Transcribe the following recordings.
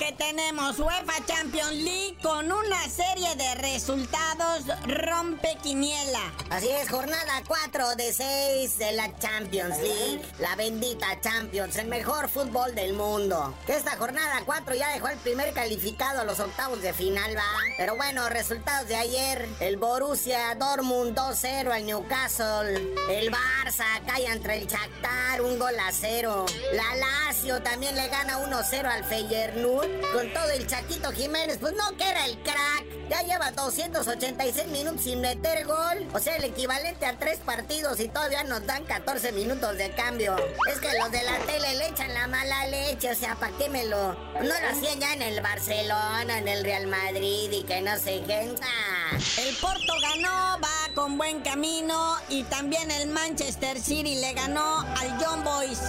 Que tenemos. UEFA Champions League con una serie de resultados rompe quiniela. Así es, jornada 4 de 6 de la Champions League. La bendita Champions, el mejor fútbol del mundo. Esta jornada 4 ya dejó el primer calificado a los octavos de final, va. Pero bueno, resultados de ayer. El Borussia Dortmund 2-0 al Newcastle. El Barça cae entre el Shakhtar, un gol a cero. La Lazio también le gana 1-0 al Feyenoord. Con todo el Chaquito Jiménez, pues no que era el crack. Ya lleva 286 minutos sin meter gol. O sea, el equivalente a tres partidos y todavía nos dan 14 minutos de cambio. Es que los de la tele le echan la mala leche. O sea, ¿para qué me lo...? No lo hacían ya en el Barcelona, en el Real Madrid y que no sé qué. Ah. El Porto ganó, va con buen camino y también el Manchester City le ganó al John Boys.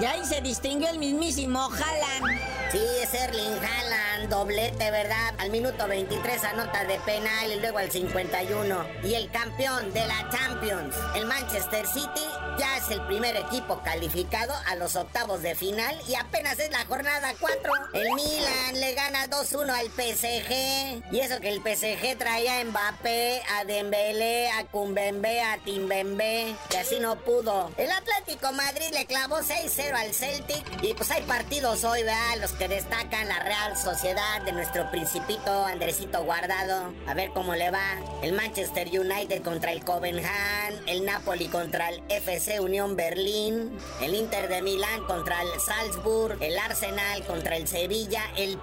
Y ahí se distinguió el mismísimo Haaland. Sí, es Erling Haaland, doblete, ¿verdad? Al minuto 23 anota de penal y luego al 51. Y el campeón de la Champions, el Manchester City, ya es el primer equipo calificado a los octavos de final y apenas es la jornada 4. El Milan le gana 2-1 al PSG. Y eso que el PSG traía a Mbappé, a Dembélé, a Kumbembe, a Timbembe. Y así no pudo. El Atlético Madrid le clavó 6-0 al Celtic. Y pues hay partidos hoy, ¿verdad? Los que destacan la Real Sociedad de nuestro principito Andresito Guardado. A ver cómo le va. El Manchester United contra el Copenhagen. El Napoli contra el FC Unión Berlín. El Inter de Milán contra el Salzburg. El Arsenal contra el Sevilla. El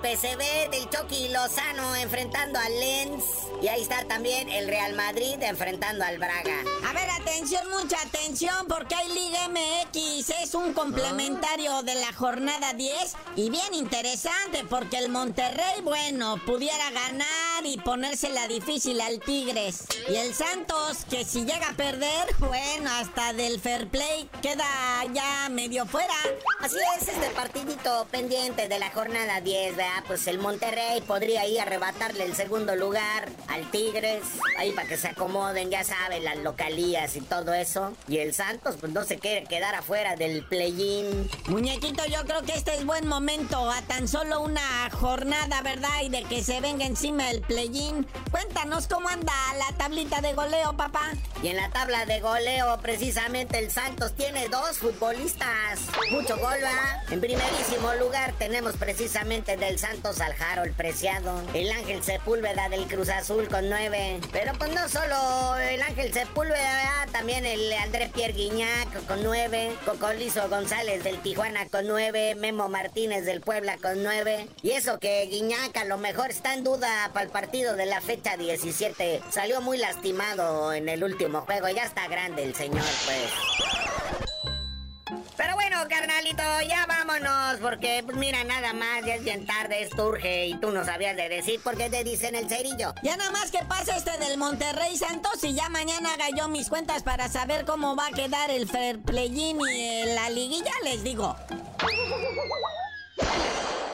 PSV del Chucky Lozano enfrentando al Lens. Y ahí está también el Real Madrid enfrentando al Braga. A ver, atención, mucha atención, porque hay Liga MX. Es un complementario de la jornada 10 y bien interesante, porque el Monterrey, bueno, pudiera ganar y ponérsela difícil al Tigres. Y el Santos, que si llega a perder, bueno, hasta del fair play queda ya medio fuera. Así es, partidito pendiente de la jornada 10, ¿verdad? Pues el Monterrey podría ir a arrebatarle el segundo lugar al Tigres, ahí para que se acomoden, ya saben, las localías y todo eso. Y el Santos, pues no se quiere quedar afuera del play-in. Muñequito, yo creo que este es buen momento, a tan solo una jornada, ¿verdad? Y de que se venga encima el play-in. Cuéntanos cómo anda la tablita de goleo, papá. Y en la tabla de goleo, precisamente el Santos tiene dos futbolistas. Mucho gol, ¿va? En primerísimo lugar tenemos precisamente del Santos al Harold Preciado. El Ángel Sepúlveda del Cruz Azul con nueve. Pero pues no solo el Ángel Sepúlveda, ¿verdad? también el André Pierre Guignac con nueve. Cocolizo González del Tijuana con nueve. Memo Martínez del Puebla con nueve. Y eso que Guiñac a lo mejor está en duda para el partido de la fecha 17. Salió muy lastimado en el último juego. Ya está grande el señor, pues. Carnalito, ya vámonos, porque pues mira, nada más, ya es bien tarde, esto urge y tú no sabías de decir por qué te dicen el cerillo. Ya nada más que pase este del Monterrey Santos y ya mañana haga yo mis cuentas para saber cómo va a quedar el fair play y la liguilla, les digo.